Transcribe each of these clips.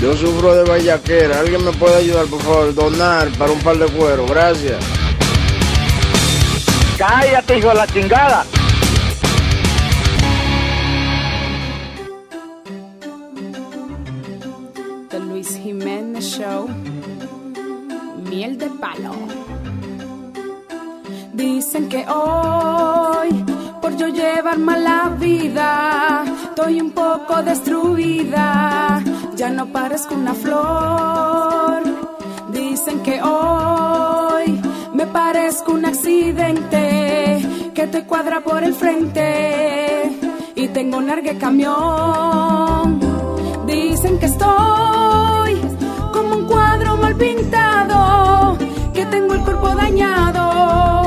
Yo sufro de vallaquera. ¿Alguien me puede ayudar, por favor? Donar para un par de cuero. Gracias. Cállate, hijo de la chingada. The Luis Jiménez Show. Miel de palo. Dicen que hoy, por yo llevar mala vida, estoy un poco destruida. Ya no parezco una flor. Dicen que hoy me parezco un accidente que te cuadra por el frente y tengo un largue camión. Dicen que estoy como un cuadro mal pintado, que tengo el cuerpo dañado,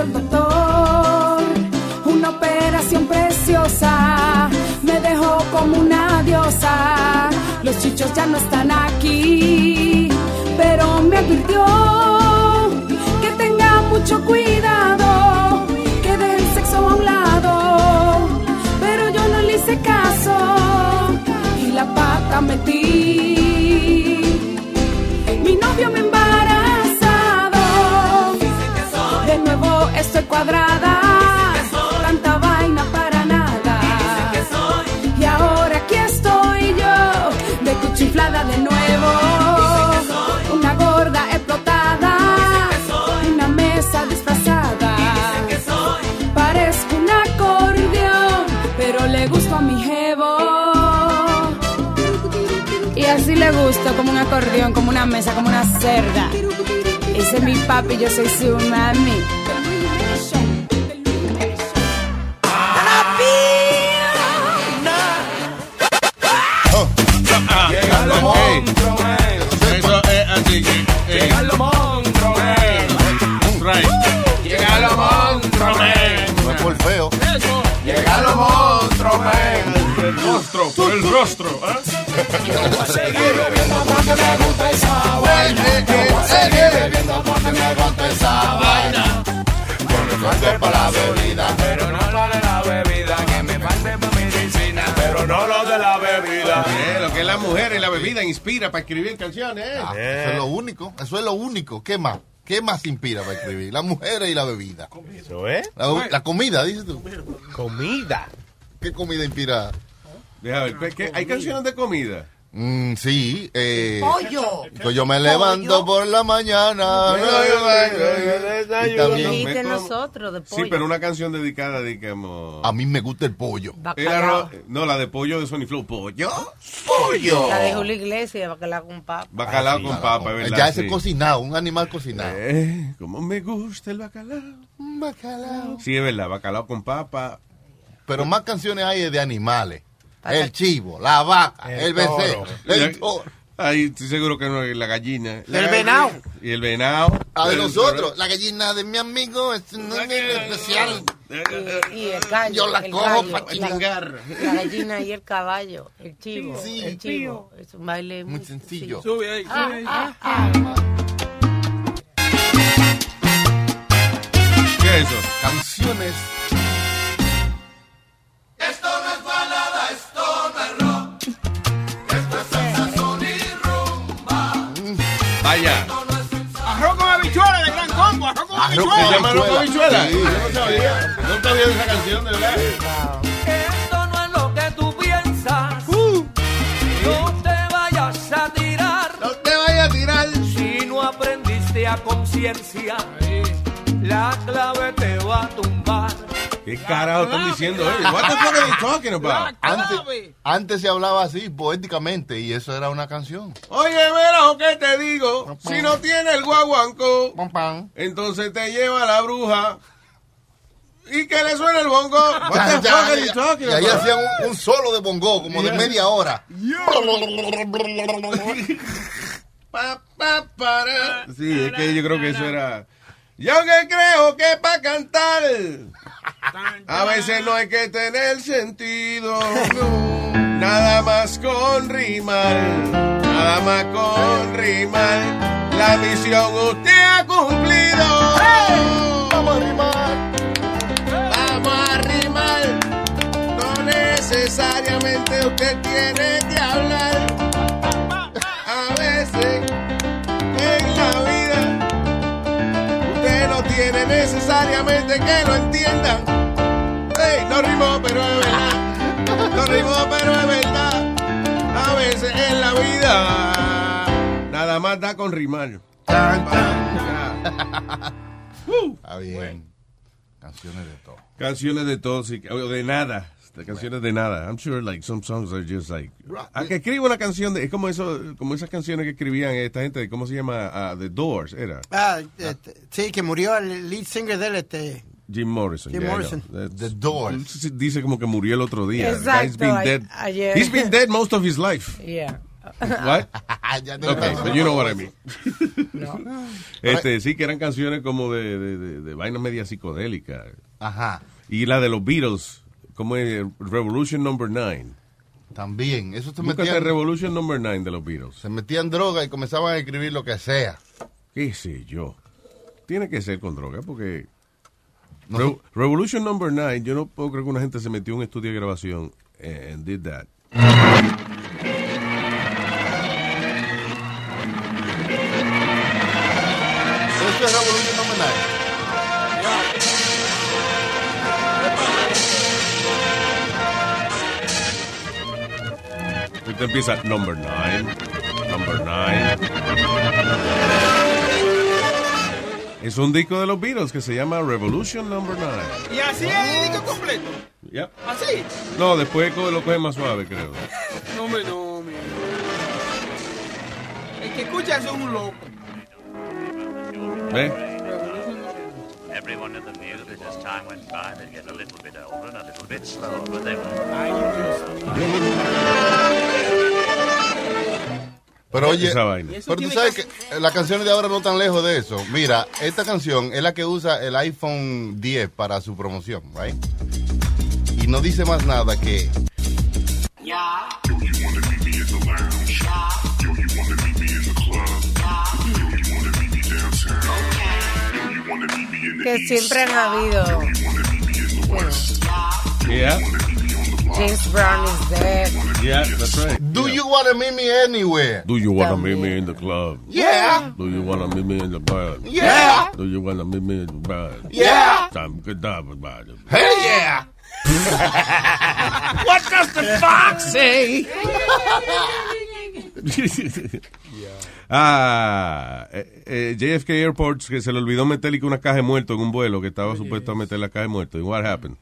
El doctor una operación preciosa. Me dejó como una diosa. Los chichos ya no están aquí, pero me advirtió que tenga mucho cuidado, que deje el sexo a un lado. Pero yo no le hice caso y la pata metí. Tanta vaina para nada. Y ahora aquí estoy yo, de cuchiflada de nuevo. Una gorda explotada. Una mesa disfrazada. Parezco un acordeón, pero le gusto a mi jevo. Y así le gusto, como un acordeón, como una mesa, como una cerda. Ese es mi papi, yo soy su mami. No es por feo. Llegan los monstruos, El rostro, por el rostro. ¿ah? Voy a seguir bebiendo porque me gusta esa vaina. Yo voy a seguir bebiendo porque me gusta esa vaina. Que me falte para la bebida, pero no lo de la bebida. Que me falte para medicina, pero no lo de la bebida. Eh, lo que es la mujer y la bebida inspira para escribir canciones. ¿eh? Ah, Eso es lo único. Eso es lo único. ¿Qué más? ¿Qué más inspira para escribir? Las mujeres y la bebida. Eso es. La, la comida, dices tú. Comida. ¿Qué comida inspira? Deja ver, ¿qué- qué- ¿hay canciones de comida? Mm, sí. Eh, Pollo. Pues yo me levanto por la mañana. Y también me como- nosotros de pollo. Sí, pero una canción dedicada, digamos. a mí me gusta el pollo. El Bacalao. arroz- no, la de pollo de Sony Flow. ¿Pollo? ¡Pollo! La de Julio Iglesias, bacalao con papa. Bacalao Ah, sí, con no, papa, ¿verdad? Ya ese Sí. cocinado, un animal cocinado. Eh, como me gusta el bacalao. Bacalao. Sí, es verdad, bacalao con papa. Pero más canciones hay de animales. Para- El chivo, la vaca, El el becerro, el toro. Ahí estoy seguro que no es la gallina. La El venado. Y el venado. A de nosotros, la gallina de mi amigo es un especial. Y, y el gallo. Yo la cojo gallo, pa' la- chingar. La gallina y el caballo, el chivo. Sí. el chivo. Es un baile Muy sencillo. Sube ahí, Ah, sube ahí. ah, ah. ¿Qué es eso? Canciones. Arroz con habichuela Se llama Loco Habichuela. Sí. Yo no sabía. No sabía de esa canción, de verdad. Esto no es lo que tú piensas. No te vayas a tirar. No te vayas a tirar. Si no aprendiste a conciencia, la clave te va a tumbar. ¿Qué carajo están diciendo ellos? What the fuck are they talking about? Antes, antes se hablaba así, poéticamente, y eso era una canción. Oye, verás, ¿qué te digo? Si no tiene el guaguanco, entonces te lleva la bruja y que le suene el bongo. What the fuck are you ya. talking y ahí about? hacían un, un solo de bongo, como de Yeah. media hora. Pa, pa, para. Sí, es que yo creo que eso era. Yo que creo que para cantar a veces no hay que tener sentido. Nada más con rimar, nada más con rimar. La misión usted ha cumplido. Vamos a rimar. Vamos a rimar. No necesariamente usted tiene que hablar. Necesariamente que lo entiendan. Ey, no rimó, pero es verdad. No rimó, pero es verdad. A veces en la vida nada más da con rimar. Está bien. Canciones de todo. Canciones de todo, sí, o de nada. De canciones de nada. I'm sure like some songs are just like. A que escriba una canción de. Es como eso, como esas canciones que escribían esta gente, ¿cómo se llama? Ah, The Doors, era. Ah, este, sí, que murió el lead singer de él, este. Jim Morrison. Jim yeah, Morrison. The Doors. Dice como que murió el otro día. Exacto, guy's been dead. ayer. He's been dead most of his life. Yeah. What? Okay, but you know what I mean. No. Este, sí, que eran canciones como de, de, de, de vaina media psicodélica. Ajá. Y la de los Beatles, como es Revolution Number 9. También. Eso se Búscate metían, Revolution Number 9 de los Beatles. se metían droga y comenzaban a escribir lo que sea. ¿Qué sé yo? Tiene que ser con droga, porque... No Re- Revolution Number 9, yo no puedo creer que una gente se metió en un estudio de grabación eh, and did that. Usted empieza Number 9, Number 9. Es un disco de los Beatles que se llama Revolution Number 9. Y así es el disco completo. Yep. Así. No, después lo coge más suave, creo. No, hombre, no. El que escucha eso es un loco. ¿Ves? Everyone in the that as time went by, they'd get a little bit older and a little bit slower, but they were. Pero oye, Esa vaina. pero tú sabes que las canciones de ahora no están lejos de eso. Mira, esta canción es la que usa el iPhone 10 para su promoción, right? Y no dice más nada que Que siempre han habido. Yeah, James Brown is dead. yeah, that's right. Do you wanna meet me anywhere? Do you wanna meet me in the club? Yeah. Do you wanna meet me in the bar? Yeah. Do you wanna meet me in the bar? Yeah. Time good time about it. Hey yeah. What does the fox say? ah, eh, eh, JFK Airport que se le olvidó meterle que una caja de muerto en un vuelo que estaba supuesto a meter la caja de muerto. ¿Y what happened?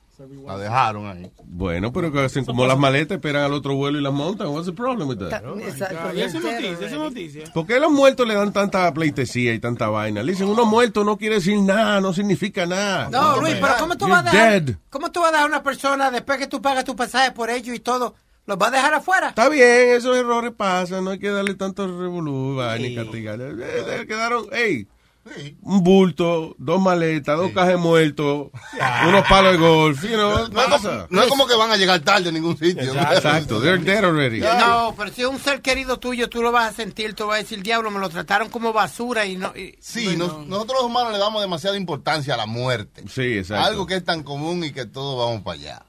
La dejaron ahí. Bueno, pero que hacen como las maletas, esperan al otro vuelo y las montan. What's the problem with that? Exacto. Y esa noticia, esa noticia. ¿Por qué los muertos le dan tanta pleitesía y tanta vaina? Le dicen, uno muerto no quiere decir nada, no significa nada. No, Luis, pero ¿cómo tú You're vas a dejar, dead. ¿cómo tú vas a dejar a una persona después que tú pagas tu pasaje por ello y todo? ¿Los vas a dejar afuera? Está bien, esos errores pasan, no hay que darle tanto revolú, vaina y castigar. Eh, eh, Quedaron, hey, un bulto, dos maletas, dos cajas de muertos, unos palos de golf, you know, No es, como, no es como que van a llegar tarde a ningún sitio. Exacto, they're dead already. No, pero si es un ser querido tuyo, tú lo vas a sentir, tú vas a decir, diablo, me lo trataron como basura y no... y- Sí, nos- nosotros los humanos le damos demasiada importancia a la muerte. Sí, exacto. Algo que es tan común y que todos vamos para allá.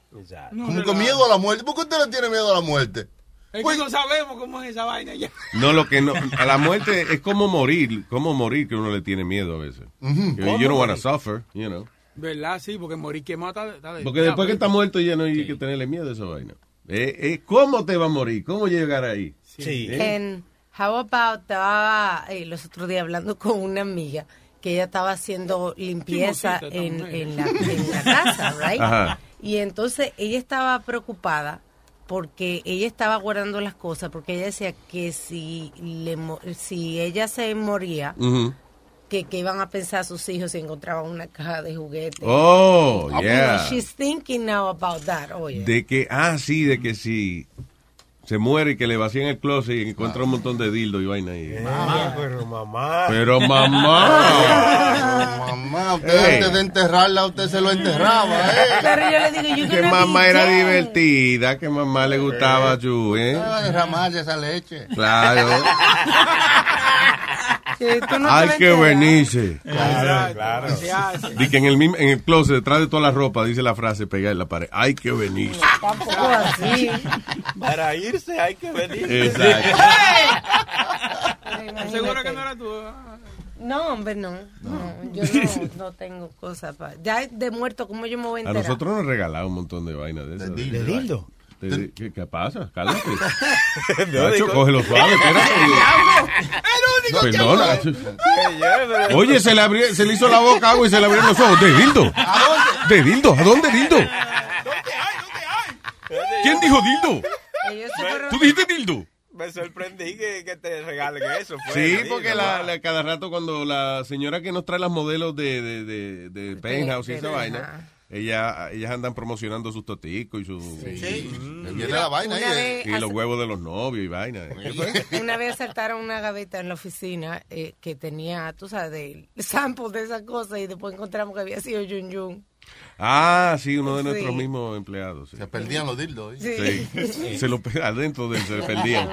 Como que miedo a la muerte. ¿Por qué usted le tiene miedo a la muerte? Es que no sabemos cómo es esa vaina ya. No, lo que no, a la muerte es como morir, como morir que uno le tiene miedo a veces. Que ¿Cómo You don't want to suffer, you know. ¿Verdad? Sí, porque morir quemado está, está de- Porque después que está muerto ya no hay que tenerle miedo a esa vaina. Eh, eh, ¿Cómo te va a morir? ¿Cómo llegar ahí? Sí. ¿Eh? En How About estaba eh, los otros días hablando con una amiga que ella estaba haciendo limpieza en, en la, en la casa, right? Ajá. Y entonces ella estaba preocupada porque ella estaba guardando las cosas porque ella decía que si le si ella se moría que, que iban a pensar sus hijos si encontraban una caja de juguetes. Oh, yeah. she's thinking now about that. Oye. De que, ah, sí, de que si se muere y que le vacían el closet y encuentra un montón de dildo y vaina ahí. Ah, pero mamá. Pero mamá. Mamá, usted antes de enterrarla, usde se lo enterraba, ¿eh? Pero yo le digo, Que mamá era divertida, que mamá le gustaba you, ¿eh? Va a derramarse esa leche. Claro. Que tú no te Hay que venirse. Claro, claro. Di que en el, mismo- en el closet, detrás de toda la ropa, dice la frase pegada en la pared. Hay que venirse. Tampoco así. Para irse hay que venir. Exacto. ¿Seguro que no era tú? No, hombre, no. no yo no, no tengo cosas para... Ya de muerto, ¿cómo yo me voy a A nosotros nos regalaron un montón de vainas de esas. ¿De dildo? ¿Qué, qué pasa? Cálmate. Nacho, cógelo suave, espérate. Perdona. Oye, se le, abrió- se le hizo la boca agua y se le abrieron los ojos. ¿De dildo? ¿De dildo? ¿A dónde dildo? ¿Quién dijo dildo? Ellos se fueron- ¿Tú dijiste dildo? Me sorprendí que, que te regalen eso. pues, Sí, porque la, cada rato cuando la señora que nos trae las modelos de, de, de, de Penthouse y esa vaina, ella, ellas andan promocionando sus toticos y sus... Sí. Mm. Le viene la vaina vez- eh. Y los huevos de los novios y vaina. ¿Qué fue? Una vez saltaron una gaveta en la oficina eh, que tenía, tú sabes, de samples de esas cosas y después encontramos que había sido Yun Yun. Ah, sí, uno de Sí. nuestros mismos empleados. sí. Se perdían los dildos. ¿eh? Sí. Se lo adentro de él se le perdían.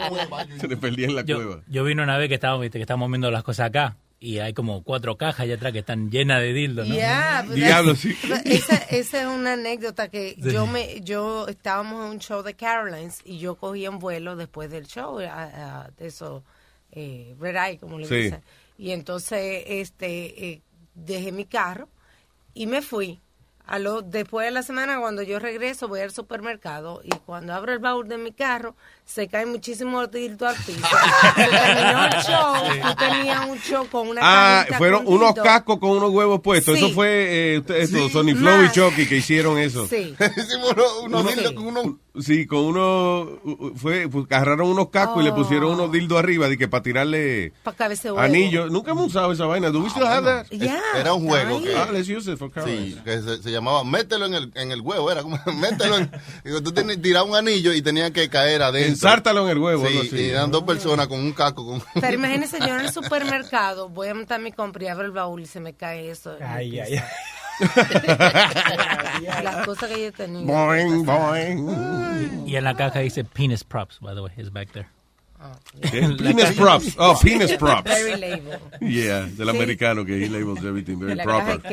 Se le perdían en la Yo, cueva. yo vine una vez que estábamos, viste, que estábamos viendo las cosas acá y hay como cuatro cajas allá atrás que están llenas de dildos, ¿no? Yeah, but Diablo, sí. Esa, esa es una anécdota que Sí. yo me, yo estábamos en un show de Carolines y yo cogí un vuelo después del show, a- a- de eso, eh, red eye, como le Sí. dicen. Y entonces, este, eh, dejé mi carro y me fui. A lo, después de la semana, cuando yo regreso, voy al supermercado y cuando abro el baúl de mi carro, se cae muchísimo dildo al piso. Terminó el show, tú tenías un show con una Ah, fueron con unos cascos con unos huevos puestos. Sí. Eso fue eh, usted- esto, Sony Flow y. Chucky que hicieron eso. Sí. Hicimos unos, unos Uno- dildos con unos... Sí, con unos, fue, pues, agarraron unos cascos y le Oh. pusieron unos dildos arriba de que para tirarle Para cabeza de huevo. anillos. Nunca hemos usado esa vaina. ¿Do we still have that? Yeah, Era un juego que... Ah, let's use it for. Sí, que se, se llamaba mételo en el, en el huevo, era como mételo en... Digo, tú tenías tirabas un anillo y tenían que caer adentro. Ensártalo en el huevo. algo Sí, así. y eran dos personas con un casco. Con... Pero imagínese, yo en el supermercado voy a montar mi compra y abro el baúl y se me cae eso. Ay, ay, ay. Las cosas que yo tenía. Boing, boing. Y en la caja dice penis props, by the way, is back there. ¿Qué? Penis props. Oh, penis props. Very label. Yeah, del Sí. americano que he labels everything very proper.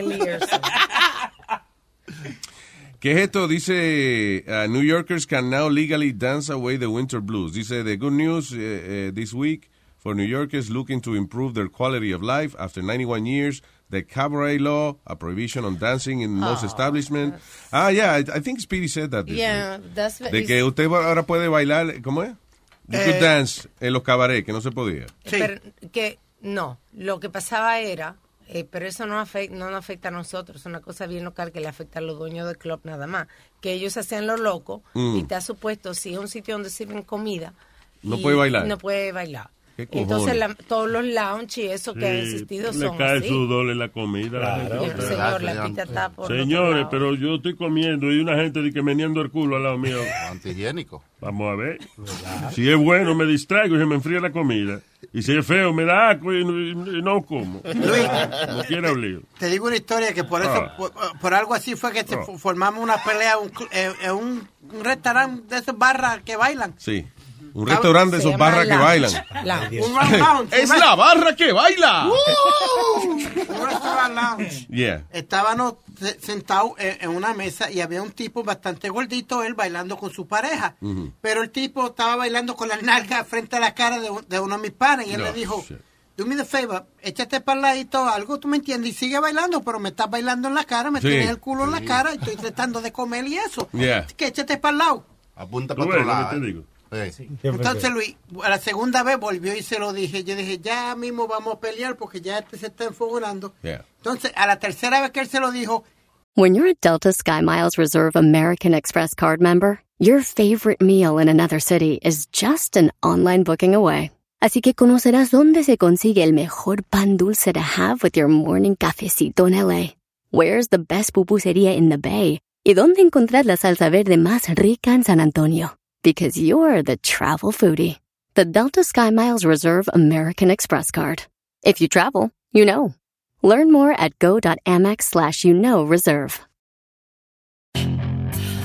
¿Qué es esto? Dice, uh, New Yorkers can now legally dance away the winter blues. Dice, the good news uh, uh, this week for New Yorkers looking to improve their quality of life after 91 years, the cabaret law, a prohibition on dancing in most Oh, establishments. Ah, yeah, I, I think Speedy said that. this Yeah, week. that's De que usted ahora puede bailar, ¿cómo es? You could Eh, dance en los cabarets, que no se podía. Pero que no, lo que pasaba era, eh, pero eso no afecta, no nos afecta a nosotros, es una cosa bien local que le afecta a los dueños del club nada más, que ellos hacían lo loco Mm. y está supuesto, si es un sitio donde sirven comida, No puede bailar. No puede bailar. ¿Qué Entonces la- todos los lounge y eso que han existido le son cae así. sudor en la comida. la Claro, pero señor, la pita está por Señores, pero yo estoy comiendo y una gente de que meneando el culo al lado mío. Antihigiénico. Vamos a ver. Si es bueno, me distraigo y se me enfría la comida. Y si es feo, me da asco y no, y no como. No quiera obligar. Te digo una historia que por eso, Ah. por, por algo así fue que Ah. formamos una pelea un cl- eh, en un, un restaurante de esas barras que bailan. Sí. Un restaurante de esos barras que bailan. Un. Es la barra que baila. Un restaurant lounge. Yeah. Estábamos se- sentados en, una mesa y había un tipo bastante gordito, él bailando con su pareja. Pero el tipo estaba bailando con las nalgas frente a la cara de, un- de uno de mis panes y él No, le dijo, shit. do me the favor, échate para el ladito algo, tú me entiendes, y sigue bailando, pero me estás bailando en la cara, me Sí. tienes el culo en la cara y estoy tratando de comer y eso. Yeah. Que échate para el lado. Apunta para otro lado. Sí. Entonces Luis, a la segunda vez volvió y se lo dije. Yo dije, ya mismo vamos a pelear porque ya este se está enfogonando. Yeah. Entonces, a la tercera vez que él se lo dijo, When you're a Delta SkyMiles Reserve American Express card member, your favorite meal in another city is just an online booking away. Así que conocerás dónde se consigue el mejor pan dulce to have with your morning cafecito en LA. Where's the best pupusería in the Bay? Y dónde encontrar la salsa verde más rica en San Antonio. Because you're the travel foodie. The Delta SkyMiles Reserve American Express card. If you travel, you know. Learn more at go.amex slash you know reserve.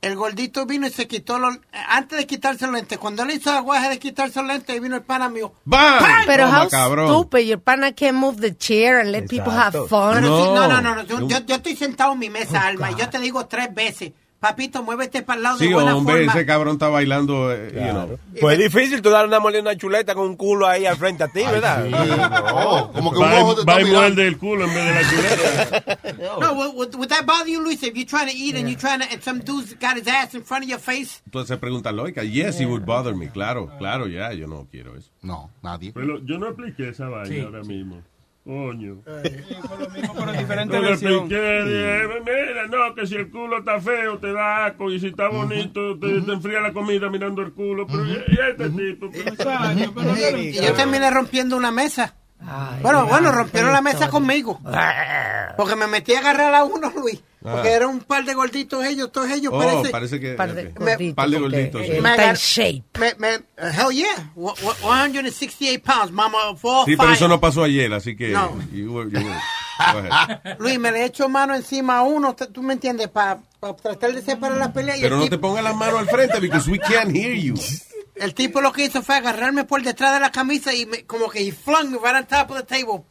El gordito vino y se quitó los... Antes de quitarse los lentes, cuando él hizo aguaje de quitarse los lentes, vino el pana mío. ¡Bam! Pero Toma, how cabrón. stupid. Your partner can't move the chair and let people have fun. No. no, no, no, no, Yo, yo- yo estoy sentado en mi mesa, Alma, y yo te digo tres veces, papito, muévete para el lado Sí, de buena hombre, forma. ese cabrón está bailando, eh, you know. Pues es difícil tú dar una molina una chuleta con un culo ahí al frente a ti, ¿verdad? No, como que un Va, ojo te va está muerde el culo en vez de la chuleta. No, would, would, that bother you, Luis, if you're trying to eat and you're trying to, and some dude's got his ass in front of your face? Entonces pregunta lógica. Yes, it would bother me. Claro, claro, ya, yo no quiero eso. No, nadie. Pero yo no expliqué esa vaina ahora mismo. Coño. Pero diferente No le versión. expliqué, dije, mira, no, que si el culo está feo te da asco y si está bonito te, te enfría la comida mirando el culo. Pero y, y este tipo. pero- Y yo terminé rompiendo una mesa. Bueno, bueno, rompieron la mesa conmigo. Porque me metí a agarrar a uno, Luis. Porque Ah. era un par de gorditos ellos, todos ellos. Oh, parece, parece que... Par de ok. gorditos, Par de gorditos. sí. Me está en shape. Me, me, uh, hell yeah. Wo- wo- 168 pounds, mama. Four, Sí, pero five. eso no pasó ayer, así que... No. you were- you were-. Luis, me le echo mano encima a uno, tú me entiendes, para tratar de separar la pelea. y Pero no tipo, te pongas las manos al frente because we can't hear you. el tipo lo que hizo fue agarrarme por detrás de la camisa y me, como que he flung me right on top of the table.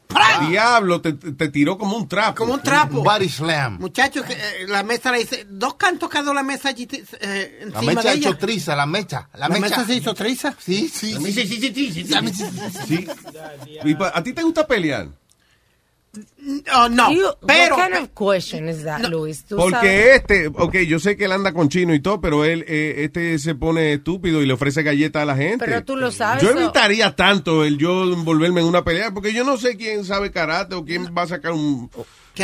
Diablo, te, te tiró como un trapo. Como un trapo. Body slam. Muchachos, eh, la mesa le hice, dos cantos quedó la mesa allí eh, La encima mecha de ha ella. hecho triza, la mecha. La, ¿La mecha. mesa se hizo triza? Sí, sí, sí. sí, sí, sí, sí, sí, sí. ¿A ti te gusta pelear? Oh, no, You- pero... What kind of question is that, Luis? Tú Porque sabes- este, ok, yo sé que él anda con chino y todo, pero él, eh, este se pone estúpido y le ofrece galletas a la gente. Pero tú lo sabes. Yo evitaría tanto el yo envolverme en una pelea, porque yo no sé quién sabe karate o quién va a sacar un,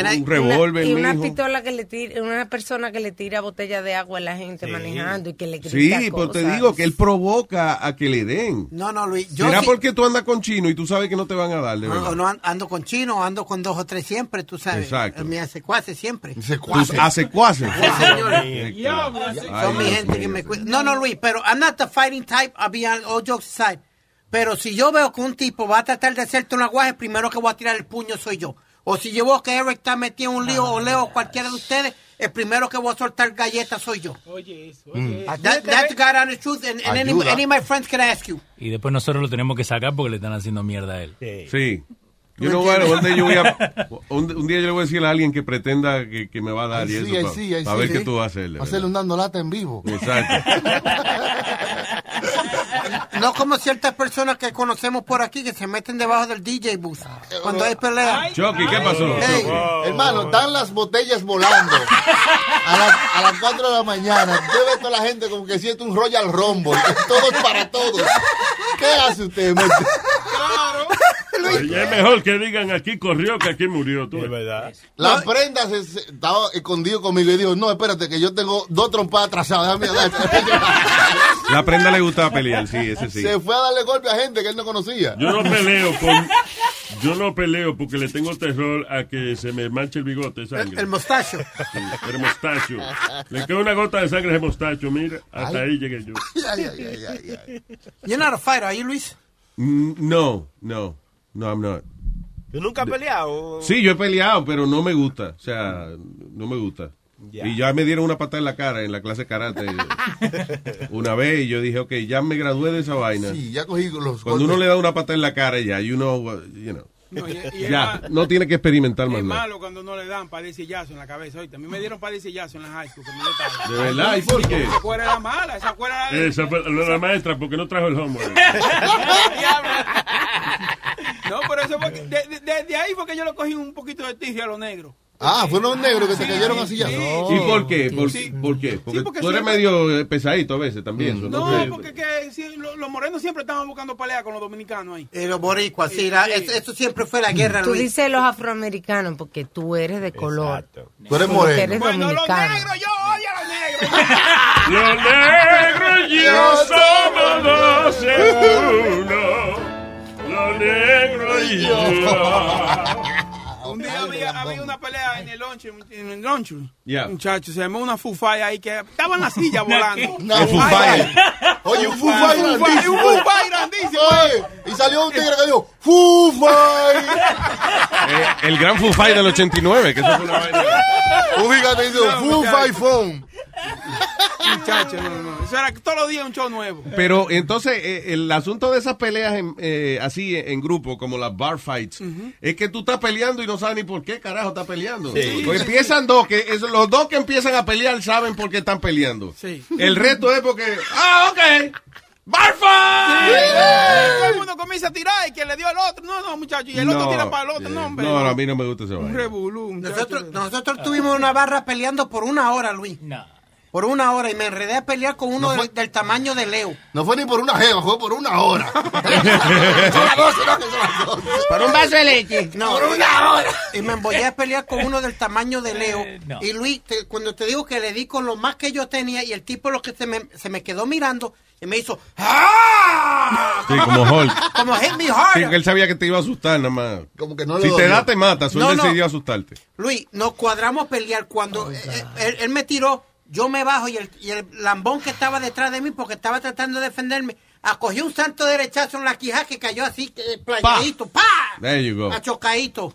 un revólver, y una pistola que le tira, una persona que le tira botella de agua a la gente manejando y que le grita Sí, pues te cosas. digo que él provoca a que le den. No, no, Luis, yo ¿Será sí- porque tú andas con chino y tú sabes que no te van a dar, de No, verdad? no an- ando con chino, ando con dos o tres siempre, tú sabes. Exacto. Me hace cuase siempre. Señor. Ay, Son mi gente que me cuida. No, no, Luis, pero I'm not the fighting type, I'll be on all jokes aside. Pero si yo veo que un tipo va a tratar de hacerte un aguaje, primero que voy a tirar el puño soy yo. O si yo veo que Eric está metido en un lío, o Leo, o cualquiera de ustedes, el primero que voy a soltar galletas soy yo. Oye, eso, Mm. oye. eso. That, that's God honest truth, and, and any, of my friends can ask you. Y después nosotros lo tenemos que sacar porque le están haciendo mierda a él. Sí. Un día yo voy a, un, un día yo le voy a decir a alguien que pretenda que, que me va a dar y eso sí, ay, para sí, sí, ver sí. qué tú vas a hacerle. Hacerle un dando lata en vivo. Exacto. No como ciertas personas que conocemos por aquí que se meten debajo del DJ bus cuando hay pelea. Chucky, ¿qué pasó? Hey, Hermano, están las botellas volando a las, a las 4 de la mañana. Usted ve toda la gente como que siente un Royal Rumble. Todo es para todos. ¿Qué hace usted? Mete- Y es mejor que digan aquí corrió que aquí murió. Tú. Es verdad. La prenda se, se- estaba escondido conmigo y dijo, no, espérate, que yo tengo dos trompadas atrasadas. déjame dar". La prenda le gustaba pelear, sí, ese sí. Se fue a darle golpe a gente que él no conocía. Yo no peleo con. Yo no peleo porque le tengo terror a que se me manche el bigote de sangre. El mostacho. Sí, el mostacho. Le queda una gota de sangre ese mostacho, mira. Hasta Ay. ahí llegué yo. You're not a fighter, are you, Luis? Mm, No, no, no, I'm not. ¿Tú nunca has peleado? Sí, yo he peleado, pero no me gusta. O sea, no me gusta. Y ya me dieron una patada en la cara en la clase de karate una vez y yo dije, ok, ya me gradué de esa vaina. Sí, ya cogí los Cuando uno le da una patada en la cara ya, you know, you know. No, y- y ya, no tiene que experimentar más Es nada. malo cuando no le dan par de sillazos en la cabeza. Oye, también me dieron par de sillazos en la high school. estaba. ¿De verdad? ¿Y por qué? Esa cuera era mala, esa cuera era... Esa fue la, la maestra porque no trajo el homework. No, pero eso fue... de- ahí fue que yo le cogí un poquito de tigre a los negros. Ah, fueron los negros que te Sí, cayeron así ya. sí. ¿Y por qué? ¿Por, Sí. por qué? Porque, porque tú eres siempre- medio eh, pesadito a veces también. No, porque que, sí, lo- los morenos siempre estaban buscando pelea con los dominicanos ahí. Eh, los boricuas, sí, la- eso, eso siempre fue la guerra, Tú Luis. dices los afroamericanos porque tú eres de color. Tú eres moreno. eres Bueno, los negros, yo odio a los negros. Los negros y yo somos dos en uno. Los negros y yo. Había, había una pelea en el lunch, en el lunch. Yeah. Muchachos, se armó una fufaya ahí que estaba en la silla volando. Una Ay, fufaya. ay. Oye, un Un fufay fufay, grandísimo. un fufay grandísimo. Oye, y salió un tigre que dijo, fufay. Eh, el gran Fufay del 89, que eso fue una vaina. Un gigante dijo, No, fufay muchacho. phone. Muchachos, no, no. Eso era todos los días un show nuevo. Pero entonces, eh, el asunto de esas peleas en, eh, así en grupo, como las bar fights, es que tú estás peleando y no sabes ni por qué carajo estás peleando. Sí. Porque empiezan dos, que es- los dos que empiezan a pelear saben por qué están peleando. Sí. El resto es porque, ah, ok, bar Sí, fight. Todo el mundo comienza a tirar y que le dio al otro. No, no, muchachos. Y el otro tira para el otro. No, hombre. no, no, a mí no me gusta ese Un vaina. revolú. Nosotros, nosotros tuvimos una barra peleando por una hora, Luis. Por una hora y me enredé a pelear con uno del, del tamaño de Leo. No fue ni por una jeva, fue por una hora. Son las doce, no, que son las doce. Por un vaso de leche. No. Por una hora. Y me embollé a pelear con uno del tamaño de Leo. no. Y Luis, te- cuando te digo que le di con lo más que yo tenía y el tipo lo que se me, se me quedó mirando y me hizo ¡Ah! Sí, como Hulk. Como hit me Sí, hard. que él sabía que te iba a asustar nada más. Como que no Si te da, te mata. Él no. decidió asustarte. Luis, nos cuadramos pelear cuando eh, eh, él, él me tiró, yo me bajo y el, y el lambón que estaba detrás de mí porque estaba tratando de defenderme, acogió un santo derechazo en la quija que cayó así, eh, playadito, ¡pa! There you go. Achocadito.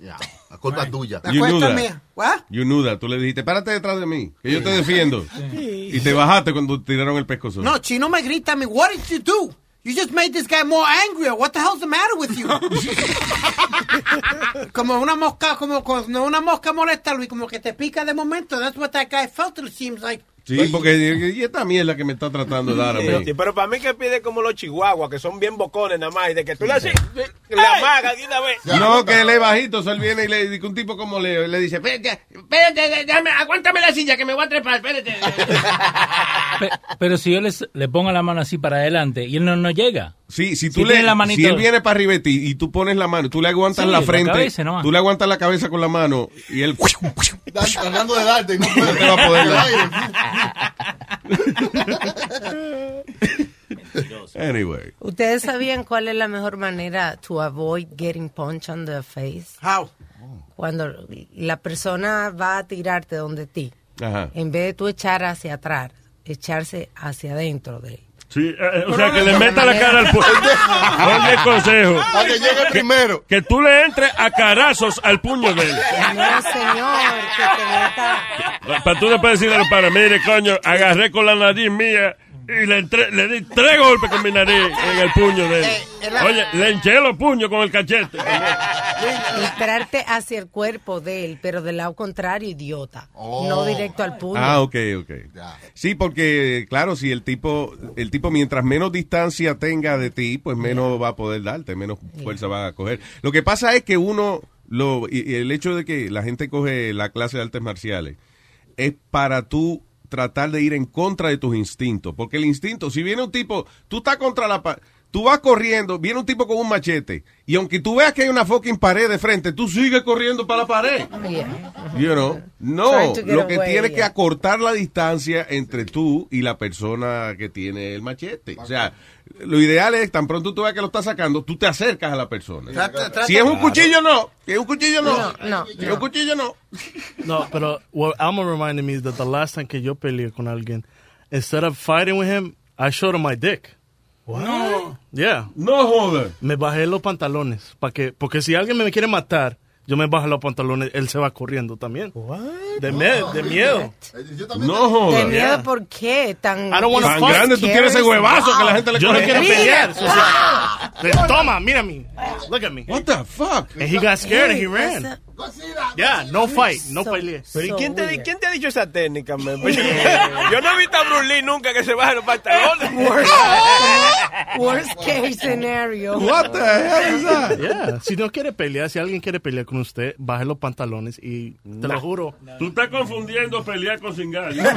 Ya, la culpa es tuya. La You knew cuesta that. mía. ¿What? You knew that. Tú le dijiste, párate detrás de mí, que yo te defiendo. Y te bajaste cuando tiraron el pescozo. No, Chino me grita a mí, what did you do? You just made this guy more angrier. What the hell's the matter with you? como una mosca, como cuando una mosca molesta, Luis, como que te pica de momento. That's what that guy felt, it seems like. Sí, porque y esta mierda que me está tratando de dar a mí. Sí, pero para mí que pide como los chihuahuas, que son bien bocones nada más, y de que tú le haces la maga de una vez. No, que él es bajito, él viene y le dice un tipo como Leo, y le dice, espérate, espérate, déjame, aguántame la silla que me voy a trepar, espérate. Pe- Pero si yo les, le pongo la mano así para adelante y él no, no llega. Sí, si tú Si le, la manito- si él viene para arriba de ti y tú pones la mano, tú le aguantas Sí, la la frente, cabeza nomás. tú le aguantas la cabeza con la mano y él Tratando de darte y no puede. te va a poder dar. Anyway. ¿Ustedes sabían cuál es la mejor manera to avoid getting punched on the face? How? Cuando la persona va a tirarte donde ti, Ajá. en vez de tú echar hacia atrás, echarse hacia adentro de él. Sí, eh, o sea, que le meta la cara al puño. Oye, consejo. A que llegue primero. Que tú le entres a carazos al puño de él. No, señor, que te meta... Para tú después decirle para, mire, coño, agarré con la nariz mía y le, entré- le di tres golpes con mi nariz en el puño de él. Oye, le hinché los puños con el cachete. Entrarte hacia el cuerpo de él, pero del lado contrario, idiota. No directo al puño. Ah, ok, ok. Sí, porque, claro, si el tipo, el tipo mientras menos distancia tenga de ti, pues menos va a poder darte, menos fuerza va a coger. Lo que pasa es que uno, lo, y y el hecho de que la gente coge la clase de artes marciales, es para tú tratar de ir en contra de tus instintos. Porque el instinto, si viene un tipo, tú estás contra la pared, tú vas corriendo, viene un tipo con un machete, y aunque tú veas que hay una fucking pared de frente, tú sigues corriendo para la pared. You know? No, lo que away, tienes que yeah. acortar la distancia entre tú y la persona que tiene el machete. O sea, lo ideal es, tan pronto tú veas que lo está sacando, tú te acercas a la persona. Trata- trata- si es un Claro. cuchillo, no. Si es un cuchillo, no. No, no, Si es un cuchillo, no. No, pero what Alma reminded me is that the last time que yo peleé con alguien, instead of fighting with him, I showed him my dick. No. Yeah. No joder. Me bajé los pantalones. Pa que, porque si alguien me quiere matar, yo me bajo los pantalones, él se va corriendo también. De, me- de miedo. No ¿De miedo por qué? Tan, Tan grande, tú quieres ese huevazo que la gente le Yo no quiero pelear. toma, mira me. Look at me. What the fuck? And he got scared and he Hey, ran. Yeah, no fight, no So- peleé. Pero ¿y So quién te, quién te ha dicho esa técnica, man? Yo no he visto a Bruce Lee nunca que se baje los pantalones. Worst, worst case scenario. What the hell is that? Yeah, si no quiere pelear, si alguien quiere pelear con usted, baje los pantalones y te lo juro. Tú estás confundiendo pelear con cingar. Ese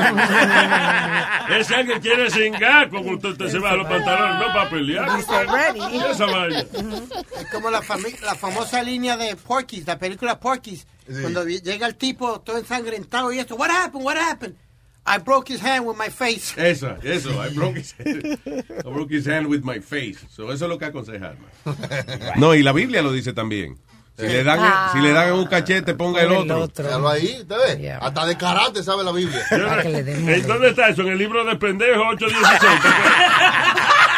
alguien quiere cingar con usted, usted se baja los pantalones, no para pelear. Esa vaina. Es como la, la famosa línea de Porky's, la película Porky's. Cuando llega el tipo todo ensangrentado y esto, what happened, what happened? I broke his hand with my face. Eso, eso. I broke his, I broke his hand with my face. So, eso es lo que aconseja. No, y la Biblia lo dice también. Si le dan, Ah. si le dan un cachete, ponga el otro. el otro. Míralo ahí, ¿te ves? Yeah. Hasta de karate sabe la Biblia. Para que le den ¿En ¿Dónde está eso? En el libro de pendejo 816.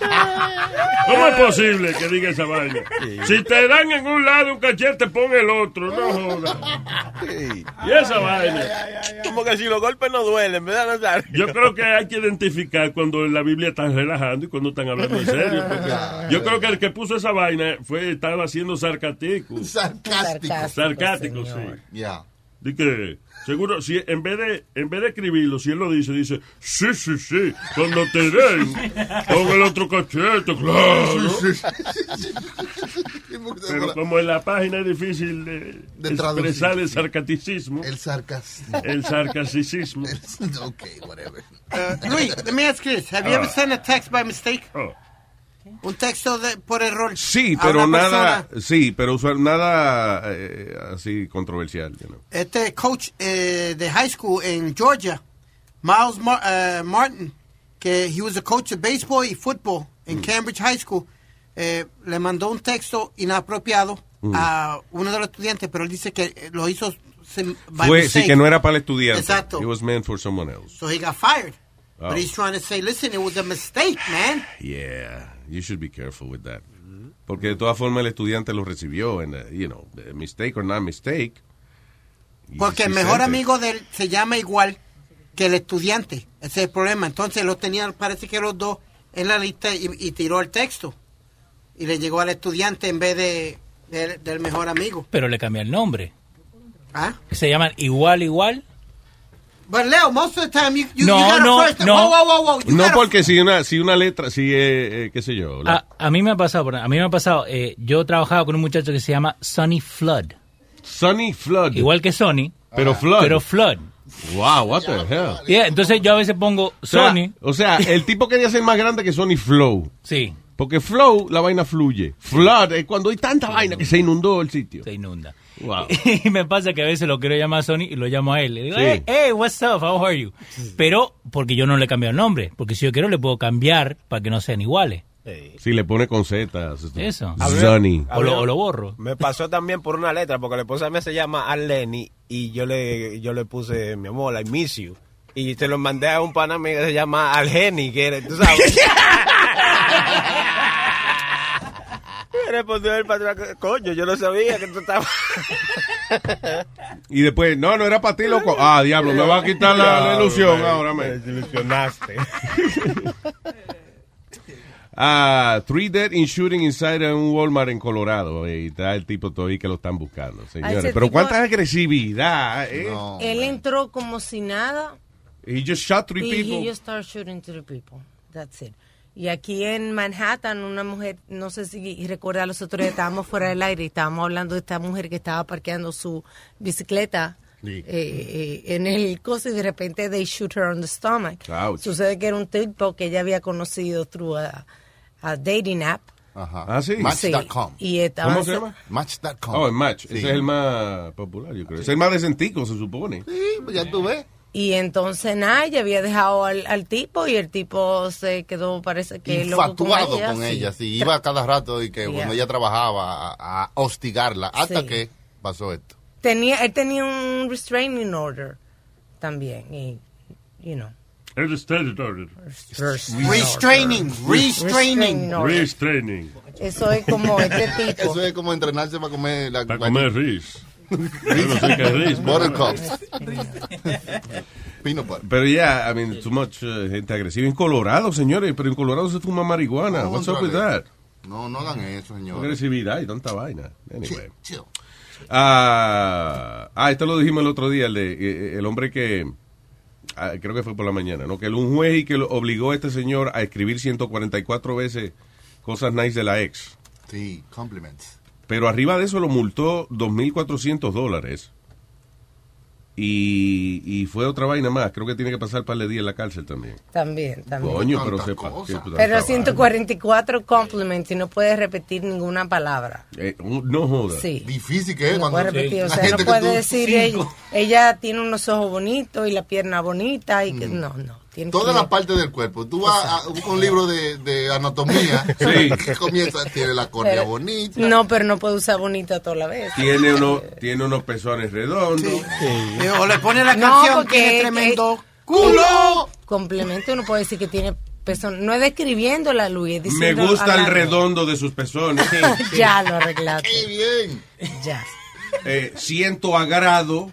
¿Cómo es posible que diga esa vaina? Si te dan en un lado un cachete, pon el otro, no jodas. Y esa vaina. Como que si los golpes no duelen, ¿verdad, Nazario? Yo creo que hay que identificar cuando la Biblia están relajando y cuando están hablando en serio. porque yo creo que el que puso esa vaina fue estaba siendo sarcástico. Sarcástico. Sarcástico, sí. Ya. Di que, seguro, si en vez de en vez de escribirlo, si él lo dice, dice, sí, sí, sí, cuando te den, pon el otro cachete, claro. Pero como en la página es difícil de, De expresar el sarcasticismo, El sarcasmo. el sarcasticismo. ok, whatever. Uh, Luis, let me ask you this. Have you ever sent a text by mistake? Oh. Un texto de, por error. Sí, pero nada, persona. sí, pero nada eh, así controversial. you know. Este coach eh, de high school en Georgia, Miles Mar- eh, Martin, que he was a coach of baseball y football Mm. en Cambridge High School, eh, le mandó un texto inapropiado Mm. a uno de los estudiantes, pero él dice que lo hizo sin- by Fue, mistake. sí, que no era para el estudiante. Exacto. It was meant for someone else. So he got fired. Oh. But he's trying to say, listen, it was a mistake, man. Yeah, you should be careful with that. Porque de todas formas el estudiante lo recibió, en, you know, mistake or not mistake. Porque el mejor amigo de él se llama igual que el estudiante. Ese es el problema. Entonces lo tenían, parece que los dos en la lista y, y tiró el texto. Y le llegó al estudiante en vez de, de- del mejor amigo. Pero le cambié el nombre. ¿Ah? Se llaman igual, igual. But Leo, most of the time you, you, No, you gotta no, first- no. Whoa, whoa, whoa, whoa. You No gotta- porque si una, si una letra, si, eh, eh, qué sé yo. la- A, a mí me ha pasado, a mí me ha pasado, eh, yo trabajaba con un muchacho que se llama Sonny Flood. Sonny Flood. Igual que Sonny. Pero Flood. Pero Flood. Wow, what the hell. Yeah, entonces yo a veces pongo O sea, Sonny. o sea, el tipo quería ser más grande que Sony Flow. Sí. Porque Flow, la vaina fluye. Flood es cuando hay tanta vaina que se inundó el sitio. Se inunda. Wow. Y me pasa que a veces lo quiero llamar a Sony y lo llamo a él. Le digo, Sí. hey, hey, what's up, how are you? Pero porque yo no le he cambiado el nombre. Porque si yo quiero le puedo cambiar para que no sean iguales. Si le pone con zetas. Eso. Sonny. O lo, o lo borro. Me pasó también por una letra, porque la esposa mía se llama Arleni y yo le, yo le puse, mi amor, I miss you. Y se lo mandé a un pana que se llama Algeni, que era, tú sabes. Y Respondió el patrón, coño, yo no sabía que tú estabas... Y después, no, no era para ti, loco. Ah, diablo, me va a quitar la, la ilusión ahora, me. ilusionaste. Ah, three dead in shooting inside un Walmart en Colorado. Y está el tipo todavía que lo están buscando, señores. Pero tipo- cuánta agresividad, eh. Él entró como si nada He just shot three y people. he just started shooting to the people. That's it. Y aquí en Manhattan, una mujer, no sé si recuerda, los otros días estábamos fuera del aire y estábamos hablando de esta mujer que estaba parqueando su bicicleta Sí. eh, eh, en el coso y de repente they shoot her on the stomach. Ouch. Sucede que era un tipo que ella había conocido through a, a dating app. Ajá. Ah, sí. Match.com. Sí, ¿Cómo se llama? Match.com. Oh, el Match. Sí. Ese es el más popular, yo creo. Es el más decentico, se supone. Sí, pues ya tú ves. Y entonces nada, ella había dejado al, al tipo y el tipo se quedó, parece que Infatuado con ella. con sí. ella, sí. Iba cada rato y que Sí, cuando ella trabajaba a, a hostigarla. Hasta Sí. que pasó esto. Tenía, él tenía un restraining order también. Y, you know. El State Order. Restraining, restraining. order. Restraining. Eso es como este tipo. Eso es como entrenarse para comer la Para comer ris. Buttercups. Peanut butter. Pero ya, I mean, too much uh, gente agresiva. En Colorado, señores, pero en Colorado se fuma marihuana. What's up with that? No, no hagan eso, señor. Agresividad y tanta vaina. Anyway. Chill. Ah, ah, esto lo dijimos el otro día, el, de, eh, el hombre que, ah, creo que fue por la mañana, ¿no? Que un juez y que lo obligó a este señor a escribir 144 veces cosas nice de la ex. Sí, compliments. Pero arriba de eso lo multó 2.400 dólares. Y, y fue otra vaina más. Creo que tiene que pasar par de días en la cárcel también. También, también. Coño, pero sepa. Pero 144 compliments y no puedes repetir ninguna palabra. Eh, no joda. Sí. Difícil que es No cuando puede repetir, o la sea, no puede decir ella, ella tiene unos ojos bonitos y la pierna bonita y que no, no. Que- las partes del cuerpo. Tú vas a, un libro de, de anatomía. Sí. que comienza, tiene la córnea Pero- bonita. No, pero no puede usar bonita toda la vez. Tiene, uno, tiene unos pezones redondos. O le pone la No, canción, porque tiene es- tremendo culo. Complemento uno puede decir que tiene pezón. No es describiendo la Luis, es Me gusta el redondo de sus pezones. ya lo arreglaste. ¡Qué bien! Ya. Eh, siento agrado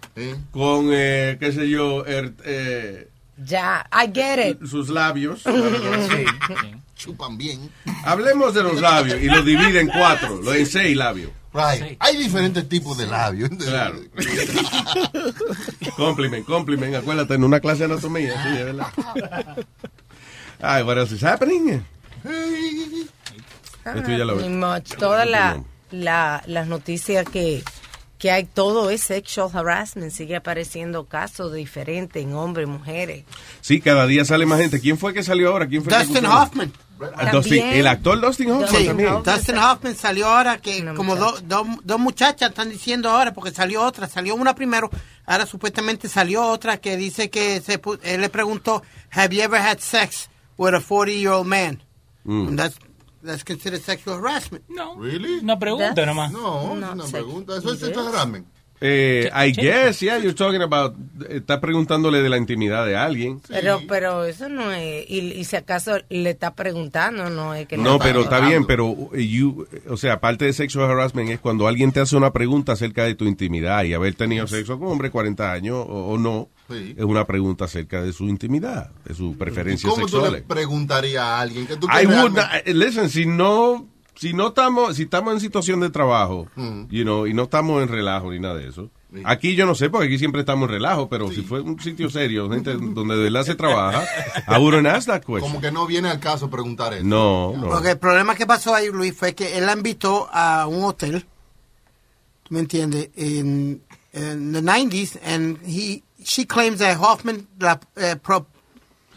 con, eh, qué sé yo, er- eh, Ya, I get it. sus labios. Chupan bien. Hablemos de los labios y los divide en cuatro, los en seis labios. Right. Hay diferentes tipos de labios. Claro. Compliment, compliment. Acuérdate, en una clase de anatomía, sí, de verdad. Ay, what else is happening? Esto ya lo Ni ves. much. Todas la, la- las noticias que, que hay, todo es sexual harassment. Sigue apareciendo casos diferentes en hombres, mujeres. Sí, cada día sale más gente. ¿Quién fue que salió ahora? ¿Quién fue que Dustin? Hoffman. Dustin- el actor Dustin Hoffman Sí, también. Dustin Hoffman salió ahora que como do- do- dos muchachas están diciendo ahora porque salió otra, salió una primero, ahora supuestamente salió otra que dice que se pu- él le preguntó, "Have you ever had sex with a 40-year-old man?" Mm. And that's that's considered sexual harassment. No. Really? Una pregunta nomás. No, No, es una sí. pregunta. Eso es sexual harassment. Eh, I guess, yeah, you're talking about, está preguntándole de la intimidad de alguien. Pero, pero eso no es. Y, y si acaso le está preguntando, no es que No, pero está bien, pero you, o sea, aparte de sexual harassment es cuando alguien te hace una pregunta acerca de tu intimidad y haber tenido sexo con un hombre 40 años o, o no, Sí. es una pregunta acerca de su intimidad, de sus preferencias ¿Cómo tú le sexuales. preguntarías a alguien que tú I eh, listen, si no, si no estamos, si estamos en situación de trabajo, Mm. you know, y no estamos en relajo ni nada de eso. Aquí yo no sé, porque aquí siempre estamos en relajo, pero si fue un sitio serio, gente donde de verdad se trabaja, I wouldn't ask that question. Como que no viene al caso preguntar eso. No, no. Porque el problema que pasó ahí, Luis, fue que él la invitó a un hotel, ¿tú me entiendes? En, en the 90s, and he, she claims that Hoffman la, eh, pro-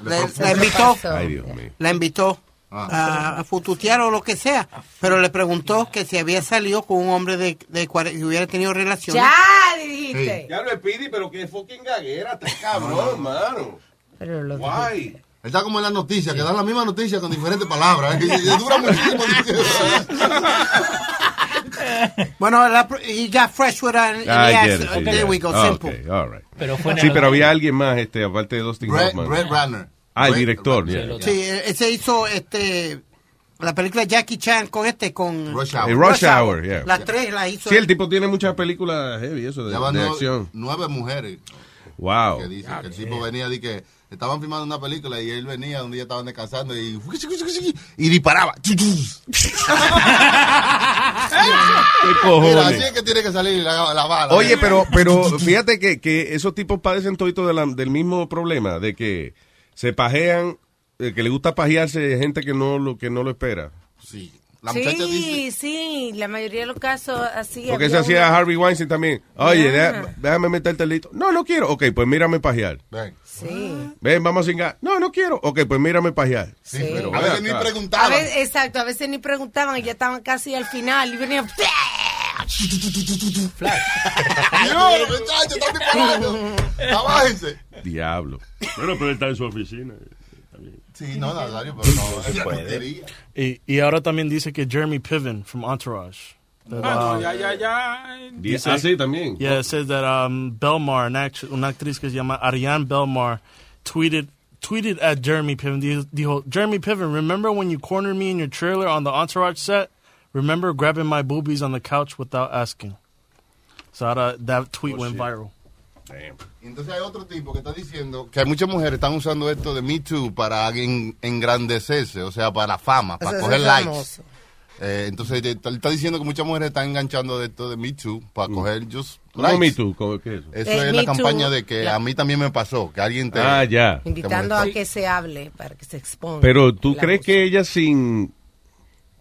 Le la- invitó, Ay, Dios mío. la invitó Ah. a, a fututear o lo que sea, pero le preguntó que si había salido con un hombre de, de cuare- que hubiera tenido relaciones. Ya dijiste. Ya lo pidi, pero que fucking gaguera, te cabrón, mano. Pero lo Why? Está como en las noticias, que dan la misma noticia con diferentes palabras. ¿eh? Y dura muchísimo. Bueno, la, he got fresh with her and, I he asked, it, there yeah. we go, Ah, simple. okay, all right. Pero fue Sí, pero había alguien más, este, aparte de Dustin Brett, Hoffman. Brett Ratner. Ah, el Brett director, Ratner. yeah. Sí, ese hizo este la película Jackie Chan con este con Rush Eh, Hour. Rush Hour, yeah. Las tres la hizo. Sí, el tipo tiene muchas películas heavy, eso de, de acción. nueve mujeres Wow. que dicen que el tipo venía de que estaban filmando una película y él venía donde ya estaban descansando y, y disparaba. ¿Qué Mira, así es que tiene que salir la, la bala. Oye, pero, pero fíjate que, que esos tipos padecen todito de la- del mismo problema, de que se pajean, de que le gusta pajearse gente que no lo, que no lo espera. Sí. La muchacha dice... Sí, sí, la mayoría de los casos así. Porque eso hacía una- Harvey Weinstein también. Oye, deja- déjame meterte el delito. No, no quiero. Ok, pues mírame pajear. Ven. Sí. Ven, vamos a cingar. No, no quiero. Ok, pues mírame pajear. Sí. Pero A veces ni. A preguntaban. veces, exacto, a veces ni preguntaban y ya estaban casi al final y venían. Están disparando. Abájense. Diablo. Bueno, pero él está en su oficina. Sí, no, Nazario, pero no. es porquería. Y, y ahora también dice que Jeremy Piven from Entourage. that, Ah, no, uh, ya, ya, ya. Dice- ah, también. Yeah, it says that um, Belmar, una, act- una actriz que se llama Ariane Belmar, tweeted tweeted at Jeremy Piven. Dijo, dijo, Jeremy Piven, remember when you cornered me in your trailer on the Entourage set? Remember grabbing my boobies on the couch without asking? So ahora that tweet Oh, went shit. viral. Entonces hay otro tipo que está diciendo que hay muchas mujeres están usando esto de Me Too para en- engrandecerse, o sea, para la fama, para Eso coger es likes. Eh, entonces está, está diciendo que muchas mujeres están enganchando de esto de Me Too para coger just ¿Cómo likes. Me Too? ¿Cómo- qué es eso? Eso Eh, es la Too, campaña de que la- a mí también me pasó, que alguien te... Ah, ya. Invitando a que se hable para que se exponga. Pero tú crees voz. que ellas sin,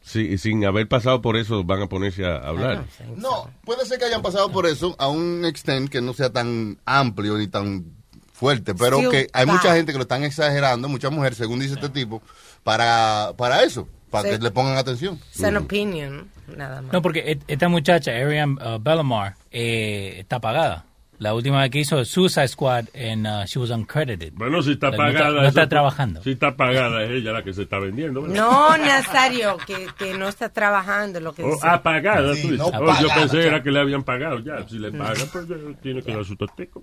si- sin haber pasado por eso van a ponerse a hablar. No, puede ser que hayan pasado por eso a un extent que no sea tan amplio ni tan fuerte, pero Still que hay bad. mucha gente que lo están exagerando, muchas mujeres, según dice este tipo, para, para eso, para Sí. que le pongan atención. Es an opinion, nada más. No, porque esta muchacha, Ariane uh, Bellamar, eh, está pagada. La última vez que hizo Suicide Squad, and uh, she was uncredited. Bueno, si está Like, no pagada. No está trabajando. Si está pagada, es ella la que se está vendiendo. ¿verdad? No, Nazario, que, que no está trabajando, lo que Oh, ah, pagada, Sí, tú dices. no Oh, yo pagada, pensé ya. era que le habían pagado ya. Si le pagan, pues ya tiene que dar su tostico.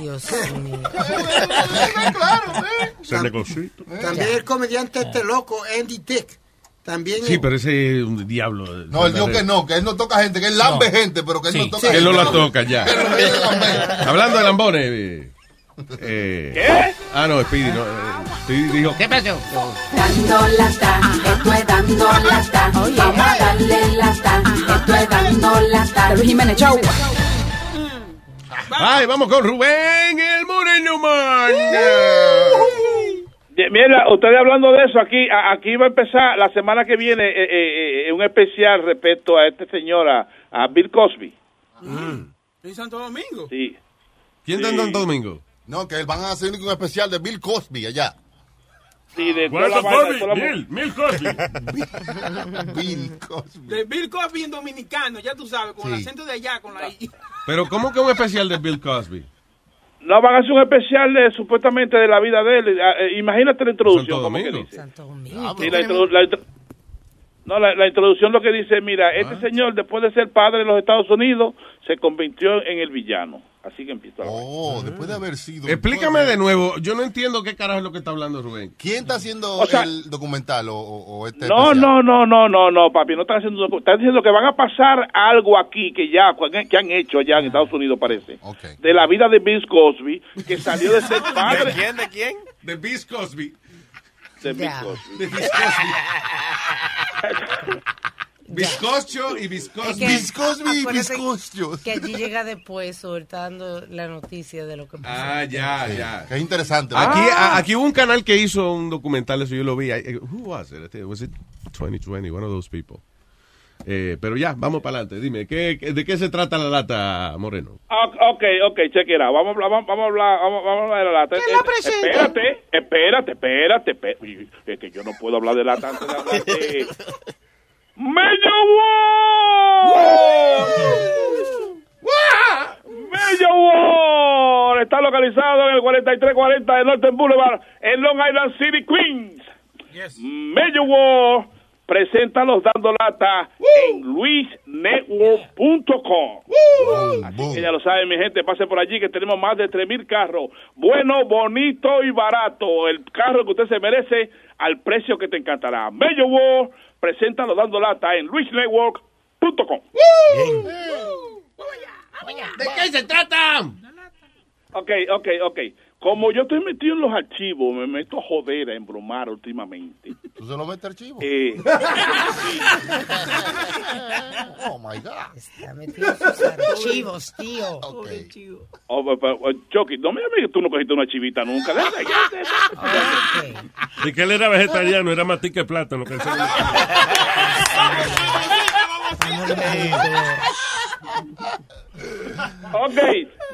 Dios mío. Ese negocito. También el comediante este loco, Andy Dick. También Sí, pero ese es un diablo. No, él dijo que no, que él no toca gente, que él lambe gente, pero que él no toca Que él no gente. la toca ya. No. Hablando de lambones. eh, eh, ¿Qué? Ah, no, Speedy, no. eh, Speedy dijo. ¿Qué pasó? Dando lata, esto es dando lata. Vamos a darle lata, esto es dando lata. The Luis Jiménez Show. Ay, vamos con Rubén, el Moreno Man. Mira, ustedes hablando de eso, aquí a- aquí va a empezar la semana que viene eh, eh, eh, un especial respecto a este señor, a, a Bill Cosby. En Santo Domingo. Sí. ¿Quién está en Santo Domingo? No, que van a hacer un especial de Bill Cosby allá. Sí, de toda la ¿Cuánto vaina, Cosby? toda la- Mil, mil Cosby. Bill Cosby. De Bill Cosby en dominicano, ya tú sabes, con el acento de allá, con la I. Pero, ¿cómo que un especial de Bill Cosby? No, van a hacer un especial de, supuestamente de la vida de él. Ah, eh, imagínate la introducción. como que dice. Sí, la introdu- la intro- no, la, la introducción lo que dice, mira, Ah. este señor después de ser padre de los Estados Unidos se convirtió en el villano. Así que empieza. la vaina. Oh, después de haber sido... Explícame de nuevo. Yo no entiendo qué carajo es lo que está hablando Rubén. ¿Quién está haciendo O sea- el documental o, este No, especial? no, no, no, no, no, papi, no están haciendo, están diciendo que van a pasar algo aquí que ya, que han hecho allá en Estados Unidos parece, de la vida de Bill Cosby, que salió de ser padre. ¿De quién? ¿De quién? De Bill Cosby. De Bill. Cosby. De Bill Cosby. Bizcocho y Es bizcocho. que- Cosby y bizcochos. Que allí llega después soltando la noticia de lo que pasó. Ah, ya, ya. Que es interesante. Aquí, ¿verdad? a- aquí hubo un canal que hizo un documental, eso yo lo vi. I- Who was it? Was it 2020? One of those people. Eh, pero ya, vamos para adelante. Dime, ¿qué, qué- ¿de qué se trata la lata, Moreno? Ah, Ok, ok, out. Vamos a hablar, vamos, vamos a hablar, vamos, vamos a hablar de la lata. Eh, espérate, espérate, espérate, espérate. Es que yo no puedo hablar de lata antes de hablar de... ¡Mello War! ¡Mello War! Está localizado en el 4340 de Norton Boulevard, en Long Island City, Queens. Mello War presenta los dando lata en luisnetwork.com. Así que ya lo saben, mi gente, pase por allí que tenemos más de 3.000 carros. Bueno, bonito y barato. El carro que usted se merece al precio que te encantará. Mello War presenta los dando lata en luisnetwork.com. ¿De qué se trata? Ok, ok, ok. Como yo estoy metido en los archivos, me meto a joder, a embromar últimamente. ¿Tú se lo metes archivo? Eh, oh my God. Está metido en sus archivos, tío. oh, pa- pa- oh, Chucky, no me digas que tú no cogiste una chivita nunca. De- ya, ya, Y que él era vegetariano, era más tique plátano. Que él se- Ok,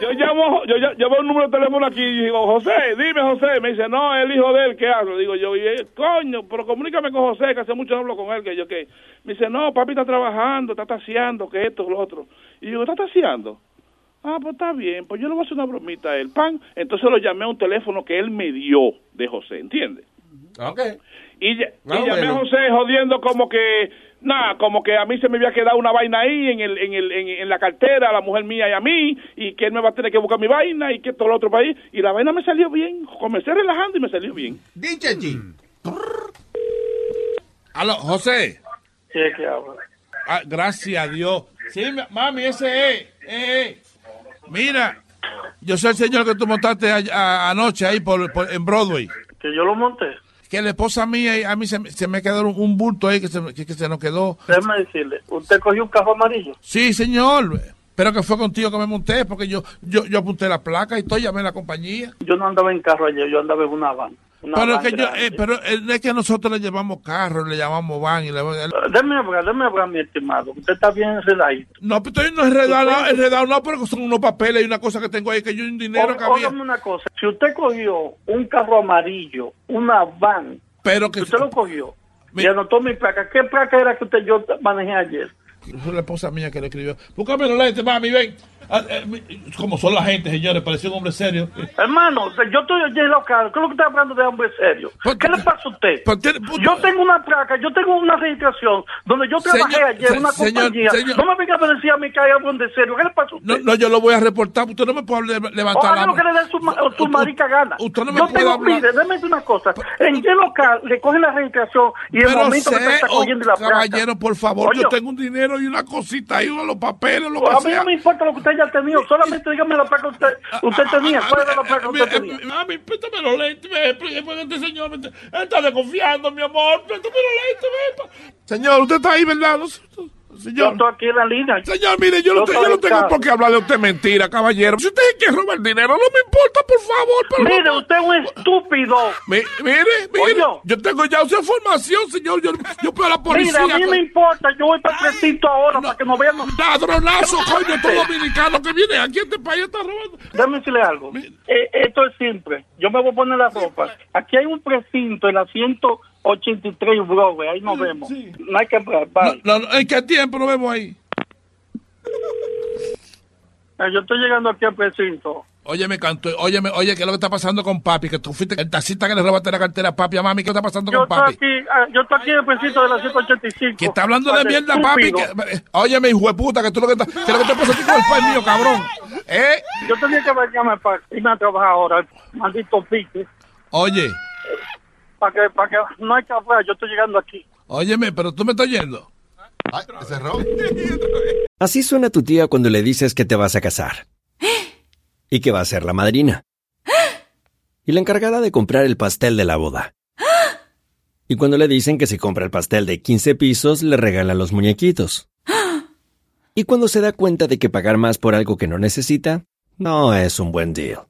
yo llamo, yo ll- llamo un número de teléfono aquí y digo, José, dime José. Me dice, no, el hijo de él, ¿qué hago? Digo yo, y él, coño, pero comunícame con José, que hace mucho no hablo con él, que yo qué. Me dice, no, papi está trabajando, está taseando, que esto, lo otro. Y digo, ¿está taseando? Ah, pues está bien, pues yo le voy a hacer una bromita a él, pan. Entonces lo llamé a un teléfono que él me dio de José, ¿entiendes? Ok. Y, Ah, llamé a. José jodiendo como que, nada, como que a mí se me había quedado una vaina ahí en, el, en, el, en, en la cartera, a la mujer mía y a mí, y que él me va a tener que buscar mi vaina y que todo lo otro país. Y la vaina me salió bien. Comencé relajando y me salió bien. Dice allí. Aló, José. Sí, que habla. Ah, gracias a Dios. Sí, mi- mami, ese es. eh, eh. Mira, yo soy el señor que tú montaste a- a- anoche ahí por, por- en Broadway. Que yo lo monté. Que la esposa mía y a mí se, me- se me quedó un, bulto ahí que se, que, que se nos quedó. Déjeme decirle, ¿usted cogió un carro amarillo? Sí, señor. Pero que fue contigo que me monté porque yo yo, yo apunté la placa y todo, llamé a la compañía. Yo no andaba en carro ayer, yo andaba en una van. Pero, que yo, eh, pero eh, es que nosotros le llevamos carro, le llamamos van y le... Déjeme hablar, déjeme hablar, mi estimado. Usted está bien enredadito. No, pero estoy no enredado, enredado, no, pero son unos papeles y una cosa que tengo ahí que yo un dinero que Ó- había. Una cosa, si usted cogió un carro amarillo, una van, pero que usted lo cogió y anotó mi placa, ¿qué placa era que usted yo manejé ayer? Fue la esposa mía que le escribió. Búscame los lentes, mami, ven. Ah, eh, como son la gente, señores, parecía un hombre serio. Hermano, yo estoy en local, ¿qué es lo que está hablando de hombre serio? ¿Qué le pasa a usted? Yo tengo una placa, yo tengo una registración donde yo trabajé Señor, ayer en una señor, compañía. señor. No me venga a decir a mí que hay algo de serio. ¿Qué le pasa a usted? No, no, yo lo voy a reportar. Usted no me puede le- levantar la lo que le dé su, su marica gana. usted no me yo puede tengo, hablar. mire, déjeme una cosa. En qué local le cogen la registración y el Pero momento que sé, está oh, cogiendo la placa. caballero, por favor, Oye, yo tengo un dinero y una cosita ahí, uno de los papeles, lo que a mí sea. no me importa lo que usted haya tenido, solamente dígame la placa que usted, usted tenía. ¿Cuál era la placa que usted Eh, tenía? Mami, préstame los lentes, ve, porque porque este señor está- él está desconfiando, mi amor. Préstame los lentes, Señor, usted está ahí, ¿verdad? Señor. Yo estoy aquí en la línea. Señor, mire, yo, no, te- yo no tengo por qué hablar de usted mentira, caballero. Si usted quiere robar dinero, no me importa, por favor. Pero Mire, no- usted es un estúpido. Mi- mire, mire, yo tengo ya esa información, señor. Yo, yo puedo a la policía. Mira, a mí me importa, yo voy para el precinto ahora para que nos vean. Ladronazo, coño, todo dominicano que viene aquí a este país está robando. Déjame decirle algo. Eh, esto es simple. Yo me voy a poner la ropa. Aquí hay un precinto en la 183 Broadway. Ahí nos vemos. No hay que bye. No, no, ¿En qué tiempo nos vemos ahí? Eh, Yo estoy llegando aquí al precinto. Oye, me cantó, oye, ¿qué es lo que está pasando con papi? Que tú fuiste el taxista que le robaste la cartera a papi a mami. ¿Qué está pasando Yo con estoy papi? aquí, ah, yo estoy aquí en el precinto de la 185. Que está hablando de mierda, papi. estúpido. Que, eh, óyeme, hijo de puta, que tú lo que, está, que lo que te pasa a ti con el país mío, cabrón. ¿Eh? Yo tenía que bañarme para irme a trabajar ahora. Maldito pique. Oye, Para que, para que no hay que hablar. Yo estoy llegando aquí. óyeme, pero tú me estás oyendo. cerró. Así suena tu tía cuando le dices que te vas a casar. Y que va a ser la madrina. Y la encargada de comprar el pastel de la boda. Y cuando le dicen que si compra el pastel de 15 pisos, le regalan los muñequitos. Y cuando se da cuenta de que pagar más por algo que no necesita, no es un buen deal.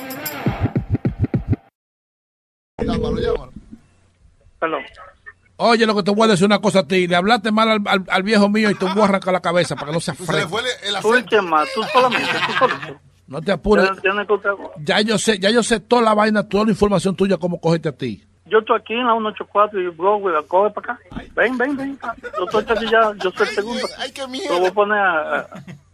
Oye, lo que te voy a decir una cosa a ti. Le hablaste mal al, al- al viejo mío y te voy a arrancar la cabeza para que no se fresco. Tú más, tú solamente, tú solito. No te apures. Ya- ya no Ya yo sé, ya yo sé toda la vaina, toda la información tuya, cómo cogerte a ti. Yo estoy aquí en la 184 y Broadway, la coge para acá. Ven, ven, ven. Yo estoy aquí ya, yo soy el segundo. Ay, qué miedo. Lo voy a poner a- a-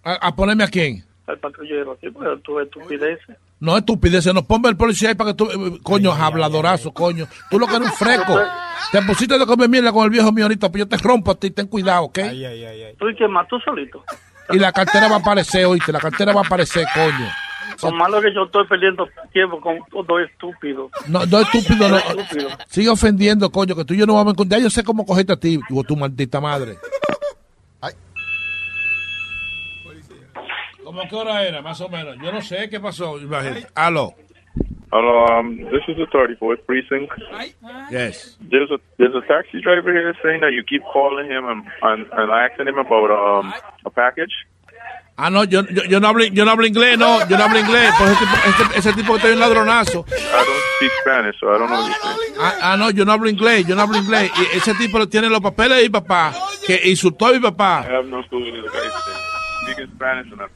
¿A, a ponerme a quién? al patrullero aquí, porque tú estupideces. No estupideces, no ponme el policía ahí para que tú, eh, coño, habladorazo, coño. Tú lo que eres un fresco. Te pusiste de comer mierda con el viejo mío ahorita, pues yo te rompo a ti, ten cuidado, ¿ok? Tú y quién más, tú solito. Y la cartera va a aparecer, oíste, la cartera va a aparecer, coño. Lo malo que yo estoy perdiendo tiempo con dos estúpidos. No, no estúpido, no. Estúpido. Sigue ofendiendo, coño, que tú y yo no vamos a encontrar. Ya yo sé cómo cogerte a ti, o tu maldita madre. ¿Cómo qué hora era, más o menos? Yo no sé qué pasó. Imagínate. Aló. Hello, um, this is the 34th precinct. Yes. There's a there's a taxi driver here saying that you keep calling him and and, and asking him about um a package. Ah, no, yo, yo, yo no hablo, yo no hablo inglés, no, yo no hablo inglés. Pues ese, tipo, ese, ese tipo que está en ladronazo. I don't speak Spanish, so I don't know what you're saying. Ah, ah, no, yo no hablo inglés, yo no hablo inglés. Y ese tipo tiene los papeles de mi papá, que insultó a mi papá. I have no clue what the guy's saying. Speaking Spanish and I'm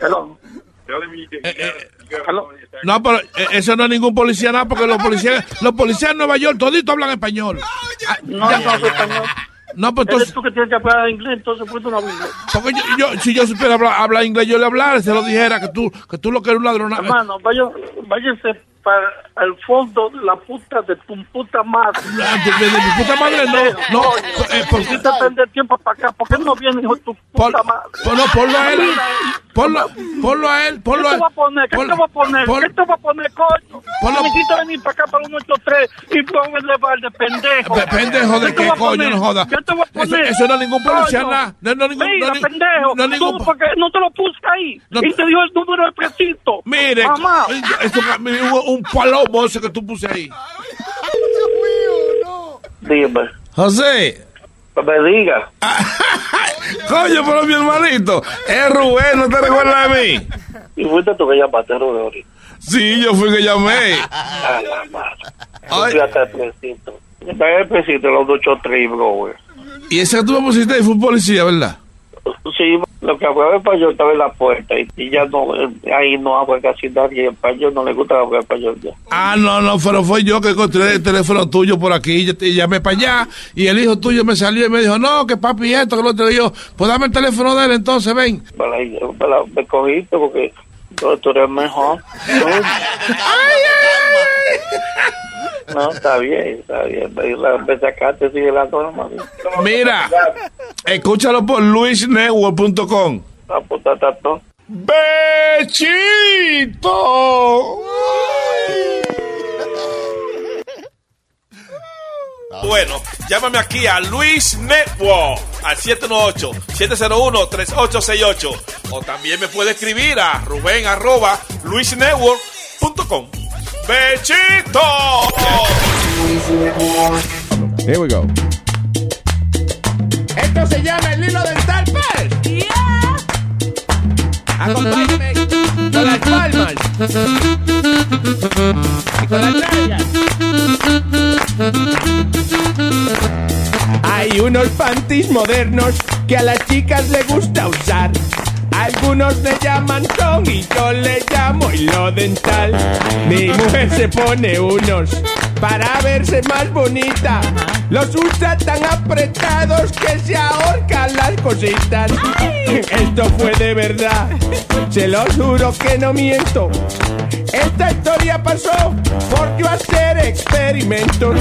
Hello. Eh, your taxi. No, pero eh, eso no es ningún policía nada, porque los policías, los policías en Nueva York toditos hablan español. Ah, No, ya- no hablo español. No, pues Eres entonces, tú que tienes que hablar inglés, entonces pues tú no hablas inglés. porque yo, yo- si yo supiera hablar, hablar inglés, yo le hablara, se lo dijera que tú, que tú lo que eres un ladrón. Hermano, vaya, váyanse para el fondo de la puta de tu puta madre. de, de mi puta madre, no, no, eh, por- ¿Por qué te perder tiempo para acá? ¿Por qué no viene hijo de tu puta madre? Ponlo, ponlo a él, ponlo, ponlo a él, ponlo ¿Qué a te voy a poner? ¿Qué te voy a poner? pon- ¿Qué te voy a poner, coño? Ponlo- Necesito venir para acá para un 83 y pongo el levar de pendejo. Pe- Pendejo de ¿Qué coño, no joda. ¿Qué te voy a Eso, poner? eso no es ningún policía. No, no, ningún, Mira, no, pendejo. no, ningún- Tú, porque no te lo puse ahí. No y te- dio el número del precinto. Mire, Mamá. eso, un, un palomo ese que tú puse ahí. Dime. José. Me diga. Coño, pero mi hermanito, es Rubén, ¿no te recuerdas de mí? Y fuiste tú que llamaste, Rubén, ahorita. Sí, yo fui que llamé. A la madre. Yo fui hasta el precinto. Está en el precinto, los 283, bro, güey. Y ese que tú me pusiste fue un policía, ¿verdad? Sí, lo que hablaba español estaba en la puerta y, y ya no, eh, ahí no habla casi nadie español, no le gusta hablar español ya. Ah, no, no, pero fue yo que encontré el teléfono tuyo por aquí. Yo te llamé para allá y el hijo tuyo me salió y me dijo, no, que papi esto, que lo otro. Y yo, pues dame el teléfono de él entonces, ven. Para, para, me cogiste porque tú, tú eres mejor. No, está bien, está bien. Sacaste, sigue la norma. Mira, escúchalo por luisnetwork.com. La puta tato. ¡Bechito! Bueno, llámame aquí a Luis Network al 718-701-3868 o también me puede escribir a Rubén arroba luisnetwork.com. ¡Bechito! Here we go. Esto se llama el hilo dental, pues. Acompáñame con las palmas. Y con las nalgas. Hay unos panties modernos que a las chicas les gusta usar. Algunos le llaman con y yo le llamo hilo dental. Mi mujer se pone unos para verse más bonita. Los usa tan apretados que se ahorcan las cositas. Esto fue de verdad, se lo juro que no miento. Esta historia pasó por yo hacer experimentos.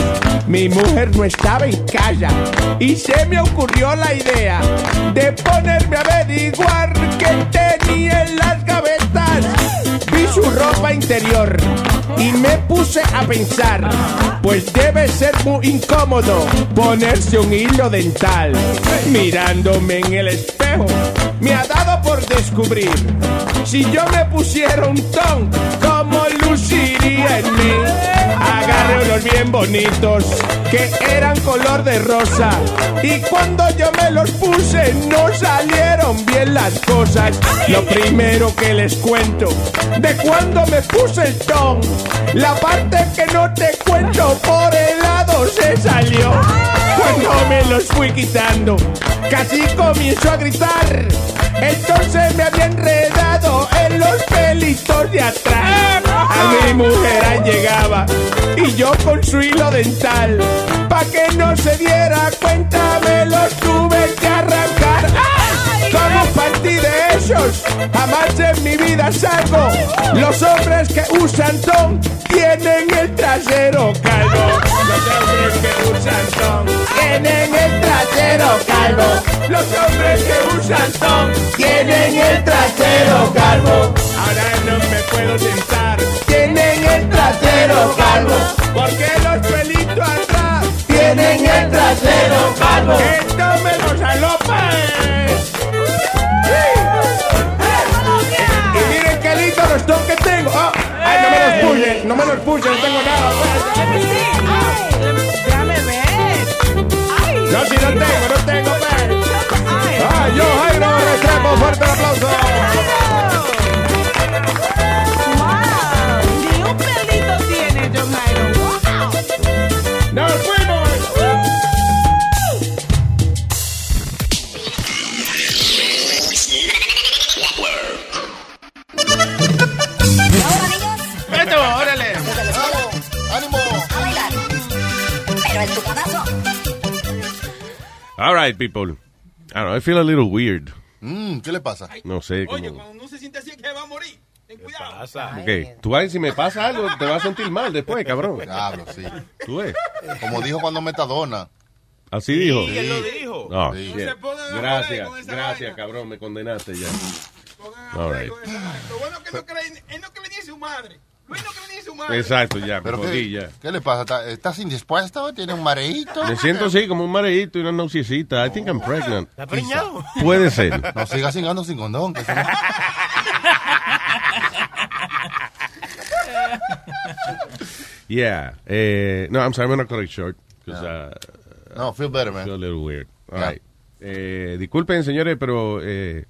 Mi mujer no estaba en casa y se me ocurrió la idea de ponerme a averiguar qué tenía en las gavetas. Vi su ropa interior y me puse a pensar, pues debe ser muy incómodo ponerse un hilo dental. Mirándome en el espejo me ha dado por descubrir. Si yo me pusiera un ton, ¿cómo luciría en mí? Agarré unos bien bonitos que eran color de rosa. Y cuando yo me los puse, no salieron bien las cosas. Lo primero que les cuento, de cuando me puse el ton, la parte que no te cuento por el lado se salió. Cuando me los fui quitando, casi comienzo a gritar. Entonces me había enredado en los pelitos de atrás. A mi mujer llegaba y yo con su hilo dental, pa' que no se diera cuenta, me los tuve que arrancar. Como partí de esos, jamás en mi vida salgo. Los hombres que usan ton tienen el trasero trasero calvo. Los hombres que usan ton tienen el trasero calvo. Ahora no me puedo sentar. Tienen el trasero calvo. Porque los pelitos atrás tienen el trasero calvo. Esto me los alopa. Y miren qué lindo los ton que tengo. Oh, ay, no me los puyen, no me los puyen, no tengo nada. No, si no tengo, no tengo, pues. Ay, yo, Jairo Restrepo, fuerte el aplauso. Ni un pelito tiene, John Jairo. Wow. ¡Nos fuimos! All right, people. I don't know, I feel a little weird. Mm, ¿Qué le pasa? No sé, como... Uno se siente así que va a morir. Ten cuidado. Ok, tú ves, si me pasa algo, te vas a sentir mal después, cabrón. Diablo, sí. Tú ves. Como dijo cuando Metadona. Así dijo. él lo dijo. No, Sí. No se pongan a Gracias, con esa gracias, cabrón, me condenaste ya. All right. Lo bueno que no cree, él no cree ni su madre. Exacto, ya, me ¿Pero jodí qué, ya. ¿Qué le pasa? ¿Está- ¿Estás indispuesto? ¿Tiene un mareíto? Me siento así como un mareíto y una nauseecita. I think I'm pregnant. ¿Está preñado? Puede ser. No siga cingando sin condón. que Yeah. Eh, no, I'm sorry, I'm gonna cut it short. 'cause, uh, No, feel better, man. feel a little weird. All Yeah. right. Eh, disculpen, señores, pero eh,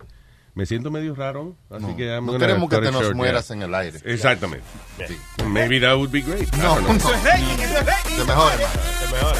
me siento medio raro. Así No, que I'm no queremos que te nos short, mueras yeah. en el aire. Exactamente. Sí. Maybe that would be great. I No, don't know. no. Eso es rating, eso es rating. Se mejore. Se mejore.